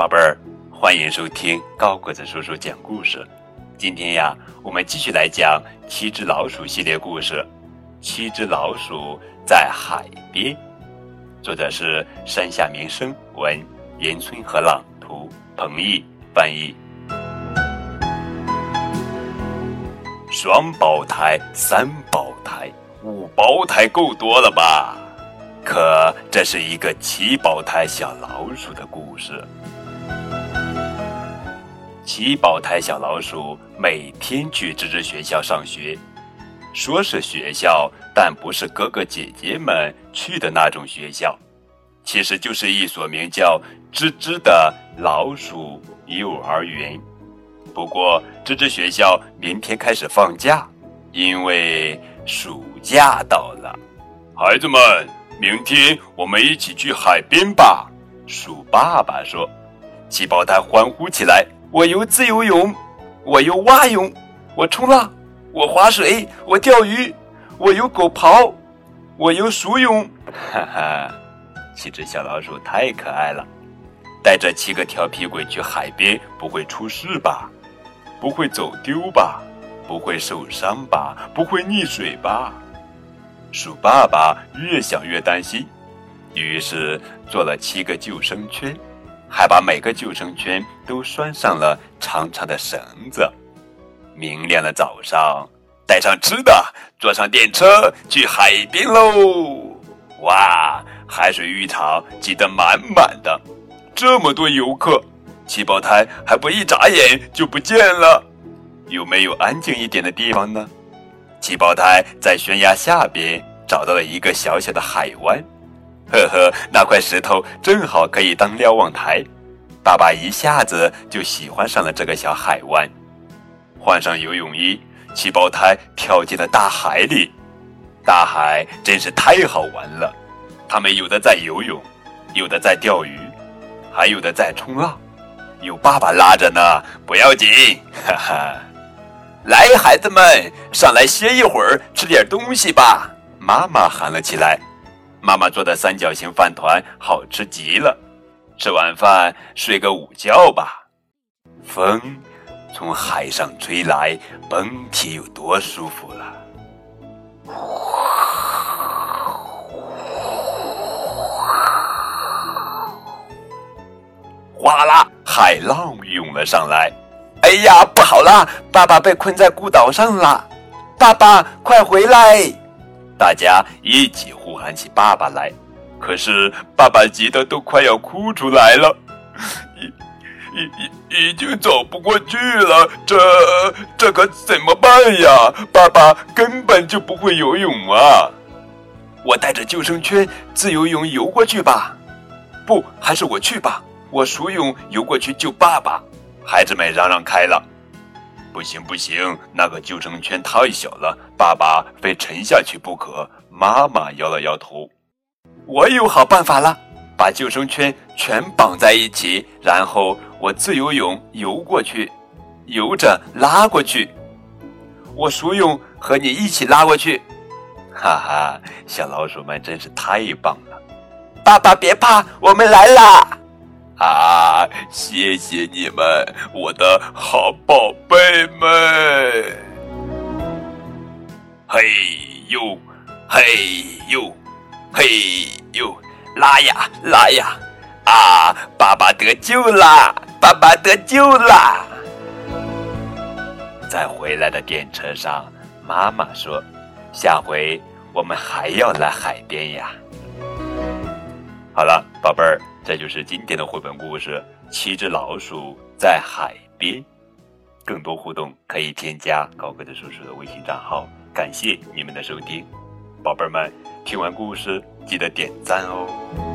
宝贝儿，欢迎收听高个子叔叔讲故事。今天呀，我们继续来讲《七只老鼠》系列故事，《七只老鼠在海边》。作者是山下明生，文岩村和朗图，彭毅翻译。双胞胎、三胞胎、五胞胎够多了吧？可这是一个七胞胎小老鼠的故事。七胞胎小老鼠每天去吱吱学校上学，说是学校，但不是哥哥姐姐们去的那种学校，其实就是一所名叫吱吱的老鼠幼儿园。不过，吱吱学校明天开始放假，因为暑假到了。孩子们，明天我们一起去海边吧！鼠爸爸说。七胞胎欢呼起来。我游自由泳，我游蛙泳，我冲浪，我划水，我钓鱼，我游狗刨，我游鼠泳。哈哈，七只小老鼠太可爱了，带着七个调皮鬼去海边，不会出事吧？不会走丢吧？不会受伤吧？不会溺水吧？鼠爸爸越想越担心，于是做了七个救生圈。还把每个救生圈都拴上了长长的绳子。明亮的早上，带上吃的，坐上电车去海边喽！哇，海水浴场挤得满满的，这么多游客，七胞胎还不一眨眼就不见了。有没有安静一点的地方呢？七胞胎在悬崖下边找到了一个小小的海湾。呵呵，那块石头正好可以当瞭望台。爸爸一下子就喜欢上了这个小海湾。换上游泳衣，七胞胎跳进了大海里。大海真是太好玩了。他们有的在游泳，有的在钓鱼，还有的在冲浪。有爸爸拉着呢，不要紧，哈哈。来，孩子们，上来歇一会儿，吃点东西吧。妈妈喊了起来。妈妈做的三角形饭团好吃极了，吃完饭睡个午觉吧。风从海上吹来，蹦体有多舒服了。哗啦，海浪涌了上来。哎呀，不好啦！爸爸被困在孤岛上了。爸爸，快回来！大家一起呼喊起爸爸来，可是爸爸急得都快要哭出来了，已已已已经走不过去了，这这可怎么办呀？爸爸根本就不会游泳啊！我带着救生圈自由泳游过去吧，不，还是我去吧，我熟泳游过去救爸爸。孩子们嚷嚷开了。不行不行，那个救生圈太小了，爸爸非沉下去不可。妈妈摇了摇头。我有好办法了，把救生圈全绑在一起，然后我自由泳游过去，游着拉过去。我鼠泳和你一起拉过去。哈哈，小老鼠们真是太棒了！爸爸别怕，我们来啦！啊！谢谢你们，我的好宝贝们！嘿呦，嘿呦，嘿呦，拉呀拉呀！啊！爸爸得救啦！爸爸得救啦！在回来的电车上，妈妈说：“下回我们还要来海边呀。”好了，宝贝儿。这就是今天的绘本故事《七只老鼠在海边》。更多互动可以添加高个子叔叔的微信账号。感谢你们的收听，宝贝儿们，听完故事记得点赞哦。